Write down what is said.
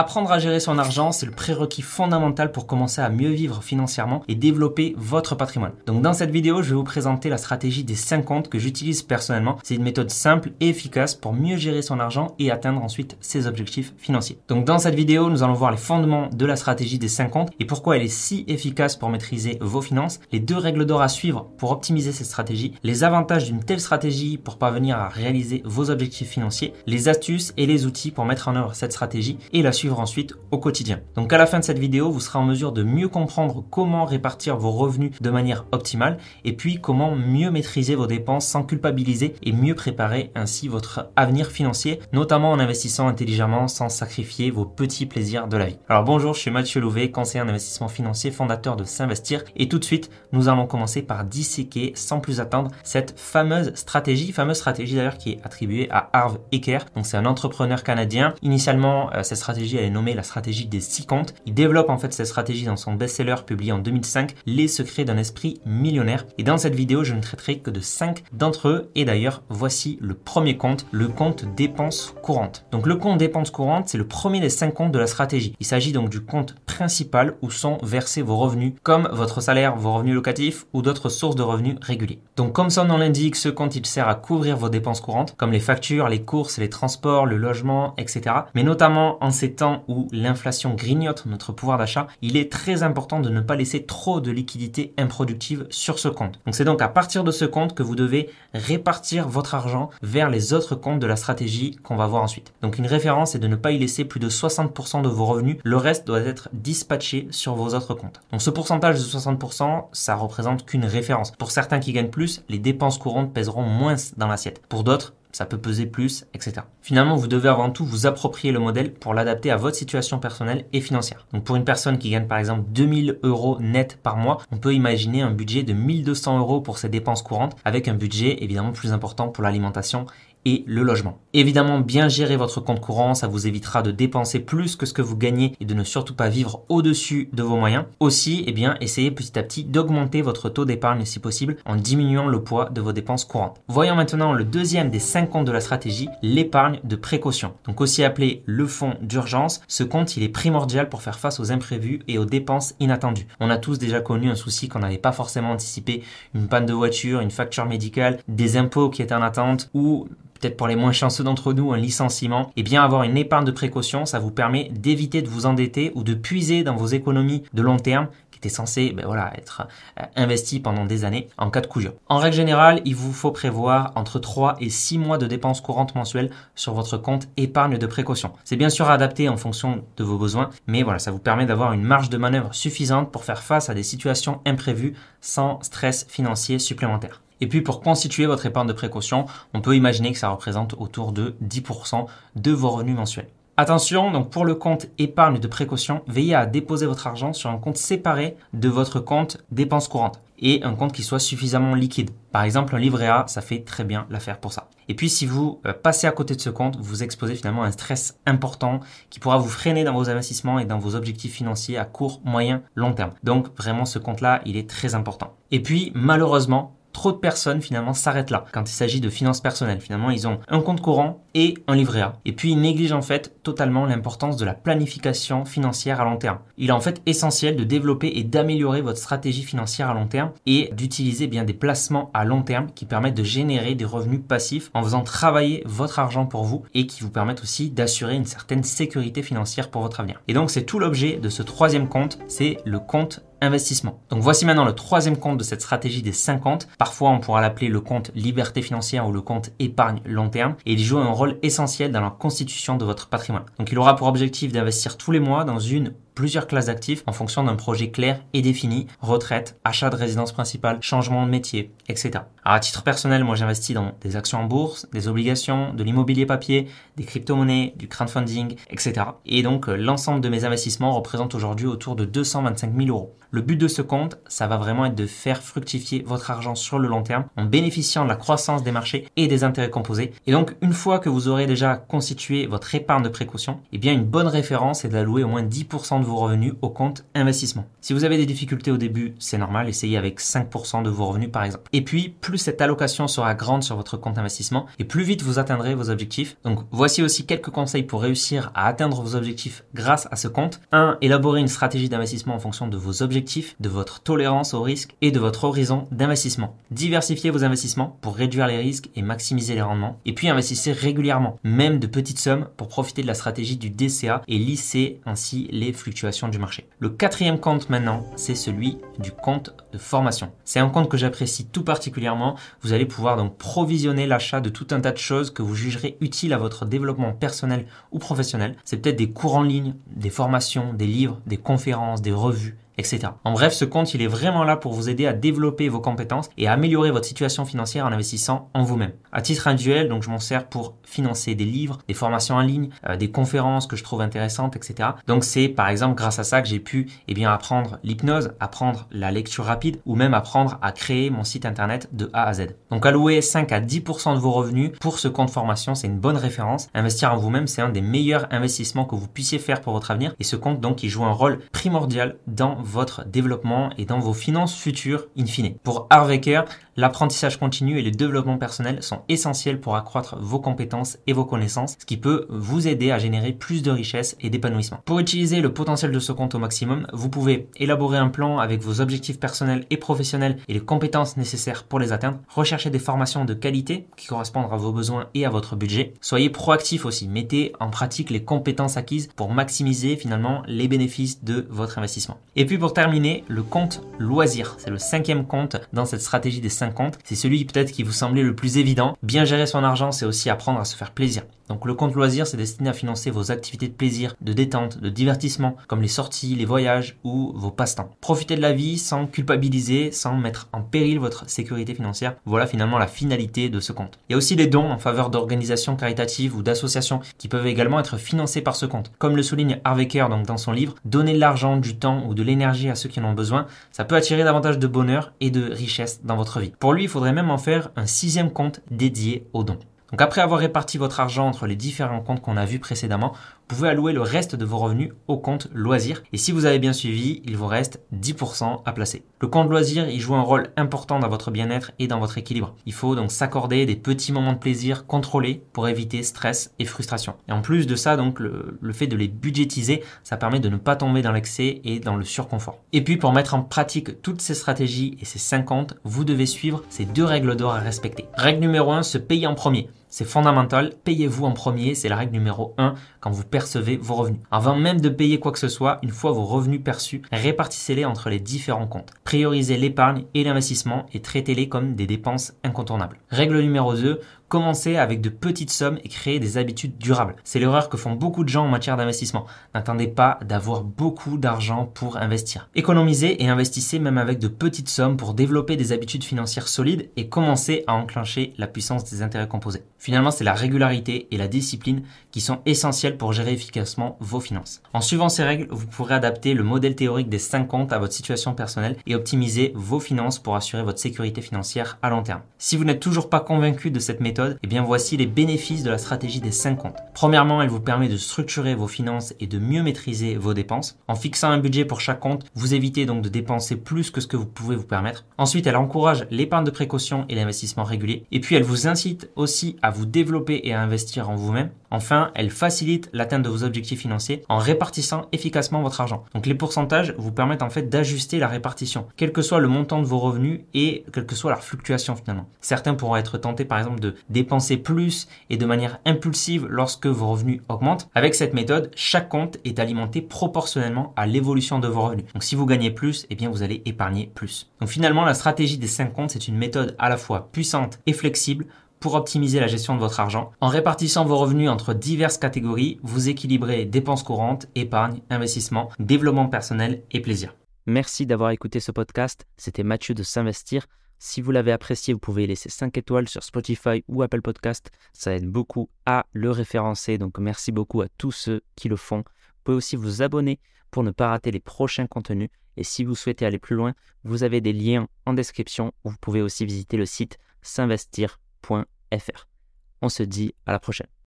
Apprendre à gérer son argent, c'est le prérequis fondamental pour commencer à mieux vivre financièrement et développer votre patrimoine. Donc dans cette vidéo, je vais vous présenter la stratégie des 5 comptes que j'utilise personnellement. C'est une méthode simple et efficace pour mieux gérer son argent et atteindre ensuite ses objectifs financiers. Donc dans cette vidéo, nous allons voir les fondements de la stratégie des 5 comptes et pourquoi elle est si efficace pour maîtriser vos finances, les deux règles d'or à suivre pour optimiser cette stratégie, les avantages d'une telle stratégie pour parvenir à réaliser vos objectifs financiers, les astuces et les outils pour mettre en œuvre cette stratégie et la suivre ensuite au quotidien. Donc à la fin de cette vidéo, vous serez en mesure de mieux comprendre comment répartir vos revenus de manière optimale et puis comment mieux maîtriser vos dépenses sans culpabiliser et mieux préparer ainsi votre avenir financier, notamment en investissant intelligemment sans sacrifier vos petits plaisirs de la vie. Alors bonjour, je suis Mathieu Louvet, conseiller en investissement financier, fondateur de S'investir et tout de suite, nous allons commencer par disséquer sans plus attendre cette fameuse stratégie, fameuse stratégie d'ailleurs qui est attribuée à Harv Eker. Donc c'est un entrepreneur canadien. Initialement, euh, cette stratégie est nommée la stratégie des six comptes. Il développe en fait cette stratégie dans son best-seller publié en 2005, Les secrets d'un esprit millionnaire. Et dans cette vidéo, je ne traiterai que de cinq d'entre eux. Et d'ailleurs, voici le premier compte, le compte dépenses courantes. Donc le compte dépenses courantes, c'est le premier des cinq comptes de la stratégie. Il s'agit donc du compte principal où sont versés vos revenus, comme votre salaire, vos revenus locatifs ou d'autres sources de revenus réguliers. Donc comme son nom l'indique, ce compte il sert à couvrir vos dépenses courantes, comme les factures, les courses, les transports, le logement, etc. Mais notamment en ces où l'inflation grignote notre pouvoir d'achat, il est très important de ne pas laisser trop de liquidités improductives sur ce compte. Donc c'est donc à partir de ce compte que vous devez répartir votre argent vers les autres comptes de la stratégie qu'on va voir ensuite. Donc une référence est de ne pas y laisser plus de 60% de vos revenus, le reste doit être dispatché sur vos autres comptes. Donc ce pourcentage de 60%, ça représente qu'une référence. Pour certains qui gagnent plus, les dépenses courantes pèseront moins dans l'assiette. Pour d'autres, ça peut peser plus, etc. Finalement, vous devez avant tout vous approprier le modèle pour l'adapter à votre situation personnelle et financière. Donc pour une personne qui gagne par exemple 2000 euros net par mois, on peut imaginer un budget de 1200 euros pour ses dépenses courantes avec un budget évidemment plus important pour l'alimentation et le logement. Évidemment, bien gérer votre compte courant, ça vous évitera de dépenser plus que ce que vous gagnez et de ne surtout pas vivre au-dessus de vos moyens. Aussi, eh bien, essayez petit à petit d'augmenter votre taux d'épargne si possible en diminuant le poids de vos dépenses courantes. Voyons maintenant le deuxième des cinq comptes de la stratégie, l'épargne de précaution. Donc aussi appelé le fonds d'urgence, ce compte il est primordial pour faire face aux imprévus et aux dépenses inattendues. On a tous déjà connu un souci qu'on n'avait pas forcément anticipé, une panne de voiture, une facture médicale, des impôts qui étaient en attente ou peut-être pour les moins chanceux d'entre nous, un licenciement, et eh bien avoir une épargne de précaution, ça vous permet d'éviter de vous endetter ou de puiser dans vos économies de long terme qui étaient censées ben voilà, être euh, investies pendant des années en cas de coup. En règle générale, il vous faut prévoir entre 3 et 6 mois de dépenses courantes mensuelles sur votre compte épargne de précaution. C'est bien sûr adapté en fonction de vos besoins, mais voilà, ça vous permet d'avoir une marge de manœuvre suffisante pour faire face à des situations imprévues sans stress financier supplémentaire. Et puis pour constituer votre épargne de précaution, on peut imaginer que ça représente autour de 10% de vos revenus mensuels. Attention, donc pour le compte épargne de précaution, veillez à déposer votre argent sur un compte séparé de votre compte dépenses courantes et un compte qui soit suffisamment liquide. Par exemple, un livret A, ça fait très bien l'affaire pour ça. Et puis si vous euh, passez à côté de ce compte, vous exposez finalement un stress important qui pourra vous freiner dans vos investissements et dans vos objectifs financiers à court, moyen, long terme. Donc vraiment ce compte-là, il est très important. Et puis malheureusement, trop de personnes finalement s'arrêtent là quand il s'agit de finances personnelles. Finalement, ils ont un compte courant et un livret A. Et puis ils négligent en fait totalement l'importance de la planification financière à long terme. Il est en fait essentiel de développer et d'améliorer votre stratégie financière à long terme et d'utiliser bien des placements à long terme qui permettent de générer des revenus passifs en faisant travailler votre argent pour vous et qui vous permettent aussi d'assurer une certaine sécurité financière pour votre avenir. Et donc c'est tout l'objet de ce troisième compte, c'est le compte investissement. Donc voici maintenant le troisième compte de cette stratégie des 50. Parfois on pourra l'appeler le compte liberté financière ou le compte épargne long terme et il joue un rôle essentiel dans la constitution de votre patrimoine. Donc il aura pour objectif d'investir tous les mois dans une plusieurs classes d'actifs en fonction d'un projet clair et défini, retraite, achat de résidence principale, changement de métier, etc. Alors à titre personnel, moi j'investis dans des actions en bourse, des obligations, de l'immobilier papier, des crypto-monnaies, du crowdfunding, etc. Et donc euh, l'ensemble de mes investissements représente aujourd'hui autour de 225 000 euros. Le but de ce compte, ça va vraiment être de faire fructifier votre argent sur le long terme en bénéficiant de la croissance des marchés et des intérêts composés. Et donc une fois que vous aurez déjà constitué votre épargne de précaution, eh bien une bonne référence est d'allouer au moins 10% de revenus au compte investissement. Si vous avez des difficultés au début, c'est normal, essayez avec 5% de vos revenus par exemple. Et puis, plus cette allocation sera grande sur votre compte investissement et plus vite vous atteindrez vos objectifs. Donc voici aussi quelques conseils pour réussir à atteindre vos objectifs grâce à ce compte. 1. Élaborer une stratégie d'investissement en fonction de vos objectifs, de votre tolérance au risque et de votre horizon d'investissement. Diversifiez vos investissements pour réduire les risques et maximiser les rendements. Et puis investissez régulièrement, même de petites sommes pour profiter de la stratégie du DCA et lisser ainsi les du marché. Le quatrième compte maintenant, c'est celui du compte de formation. C'est un compte que j'apprécie tout particulièrement. Vous allez pouvoir donc provisionner l'achat de tout un tas de choses que vous jugerez utiles à votre développement personnel ou professionnel. C'est peut-être des cours en ligne, des formations, des livres, des conférences, des revues, en bref, ce compte, il est vraiment là pour vous aider à développer vos compétences et améliorer votre situation financière en investissant en vous-même. À titre individuel, donc je m'en sers pour financer des livres, des formations en ligne, euh, des conférences que je trouve intéressantes, etc. Donc c'est par exemple grâce à ça que j'ai pu eh apprendre l'hypnose, apprendre la lecture rapide ou même apprendre à créer mon site internet de A à Z. Donc allouer 5 à 10% de vos revenus pour ce compte formation, c'est une bonne référence. Investir en vous-même, c'est un des meilleurs investissements que vous puissiez faire pour votre avenir et ce compte donc il joue un rôle primordial dans votre développement et dans vos finances futures in fine. Pour Harvecker, l'apprentissage continu et le développement personnel sont essentiels pour accroître vos compétences et vos connaissances, ce qui peut vous aider à générer plus de richesse et d'épanouissement. Pour utiliser le potentiel de ce compte au maximum, vous pouvez élaborer un plan avec vos objectifs personnels et professionnels et les compétences nécessaires pour les atteindre, rechercher des formations de qualité qui correspondent à vos besoins et à votre budget. Soyez proactif aussi, mettez en pratique les compétences acquises pour maximiser finalement les bénéfices de votre investissement. Et puis pour terminer, le compte loisir. C'est le cinquième compte dans cette stratégie des cinq comptes. C'est celui peut-être qui vous semblait le plus évident. Bien gérer son argent, c'est aussi apprendre à se faire plaisir. Donc le compte loisir, c'est destiné à financer vos activités de plaisir, de détente, de divertissement, comme les sorties, les voyages ou vos passe-temps. Profitez de la vie sans culpabiliser, sans mettre en péril votre sécurité financière. Voilà finalement la finalité de ce compte. Il y a aussi les dons en faveur d'organisations caritatives ou d'associations qui peuvent également être financés par ce compte. Comme le souligne Harvecker donc dans son livre, donner de l'argent, du temps ou de l'énergie à ceux qui en ont besoin, ça peut attirer davantage de bonheur et de richesse dans votre vie. Pour lui, il faudrait même en faire un sixième compte dédié aux dons. Donc après avoir réparti votre argent entre les différents comptes qu'on a vus précédemment, pouvez allouer le reste de vos revenus au compte loisir. Et si vous avez bien suivi, il vous reste 10% à placer. Le compte loisir, il joue un rôle important dans votre bien-être et dans votre équilibre. Il faut donc s'accorder des petits moments de plaisir contrôlés pour éviter stress et frustration. Et en plus de ça, donc le, le fait de les budgétiser, ça permet de ne pas tomber dans l'excès et dans le surconfort. Et puis pour mettre en pratique toutes ces stratégies et ces 50, vous devez suivre ces deux règles d'or à respecter. Règle numéro 1, se payer en premier. C'est fondamental, payez-vous en premier, c'est la règle numéro 1 quand vous percevez vos revenus. Avant même de payer quoi que ce soit, une fois vos revenus perçus, répartissez-les entre les différents comptes. Priorisez l'épargne et l'investissement et traitez-les comme des dépenses incontournables. Règle numéro 2, Commencez avec de petites sommes et créer des habitudes durables. C'est l'erreur que font beaucoup de gens en matière d'investissement. N'attendez pas d'avoir beaucoup d'argent pour investir. Économisez et investissez même avec de petites sommes pour développer des habitudes financières solides et commencer à enclencher la puissance des intérêts composés. Finalement, c'est la régularité et la discipline qui sont essentielles pour gérer efficacement vos finances. En suivant ces règles, vous pourrez adapter le modèle théorique des 5 comptes à votre situation personnelle et optimiser vos finances pour assurer votre sécurité financière à long terme. Si vous n'êtes toujours pas convaincu de cette méthode, et eh bien voici les bénéfices de la stratégie des 5 comptes. Premièrement, elle vous permet de structurer vos finances et de mieux maîtriser vos dépenses. En fixant un budget pour chaque compte, vous évitez donc de dépenser plus que ce que vous pouvez vous permettre. Ensuite, elle encourage l'épargne de précaution et l'investissement régulier. Et puis, elle vous incite aussi à vous développer et à investir en vous-même. Enfin, elle facilite l'atteinte de vos objectifs financiers en répartissant efficacement votre argent. Donc les pourcentages vous permettent en fait d'ajuster la répartition, quel que soit le montant de vos revenus et quelle que soit leur fluctuation finalement. Certains pourront être tentés par exemple de dépenser plus et de manière impulsive lorsque vos revenus augmentent. Avec cette méthode, chaque compte est alimenté proportionnellement à l'évolution de vos revenus. Donc si vous gagnez plus, eh bien vous allez épargner plus. Donc finalement, la stratégie des 5 comptes, c'est une méthode à la fois puissante et flexible pour optimiser la gestion de votre argent. En répartissant vos revenus entre diverses catégories, vous équilibrez dépenses courantes, épargne, investissement, développement personnel et plaisir. Merci d'avoir écouté ce podcast. C'était Mathieu de S'investir. Si vous l'avez apprécié, vous pouvez laisser 5 étoiles sur Spotify ou Apple Podcast. Ça aide beaucoup à le référencer. Donc merci beaucoup à tous ceux qui le font. Vous pouvez aussi vous abonner pour ne pas rater les prochains contenus. Et si vous souhaitez aller plus loin, vous avez des liens en description vous pouvez aussi visiter le site s'investir.fr. On se dit à la prochaine.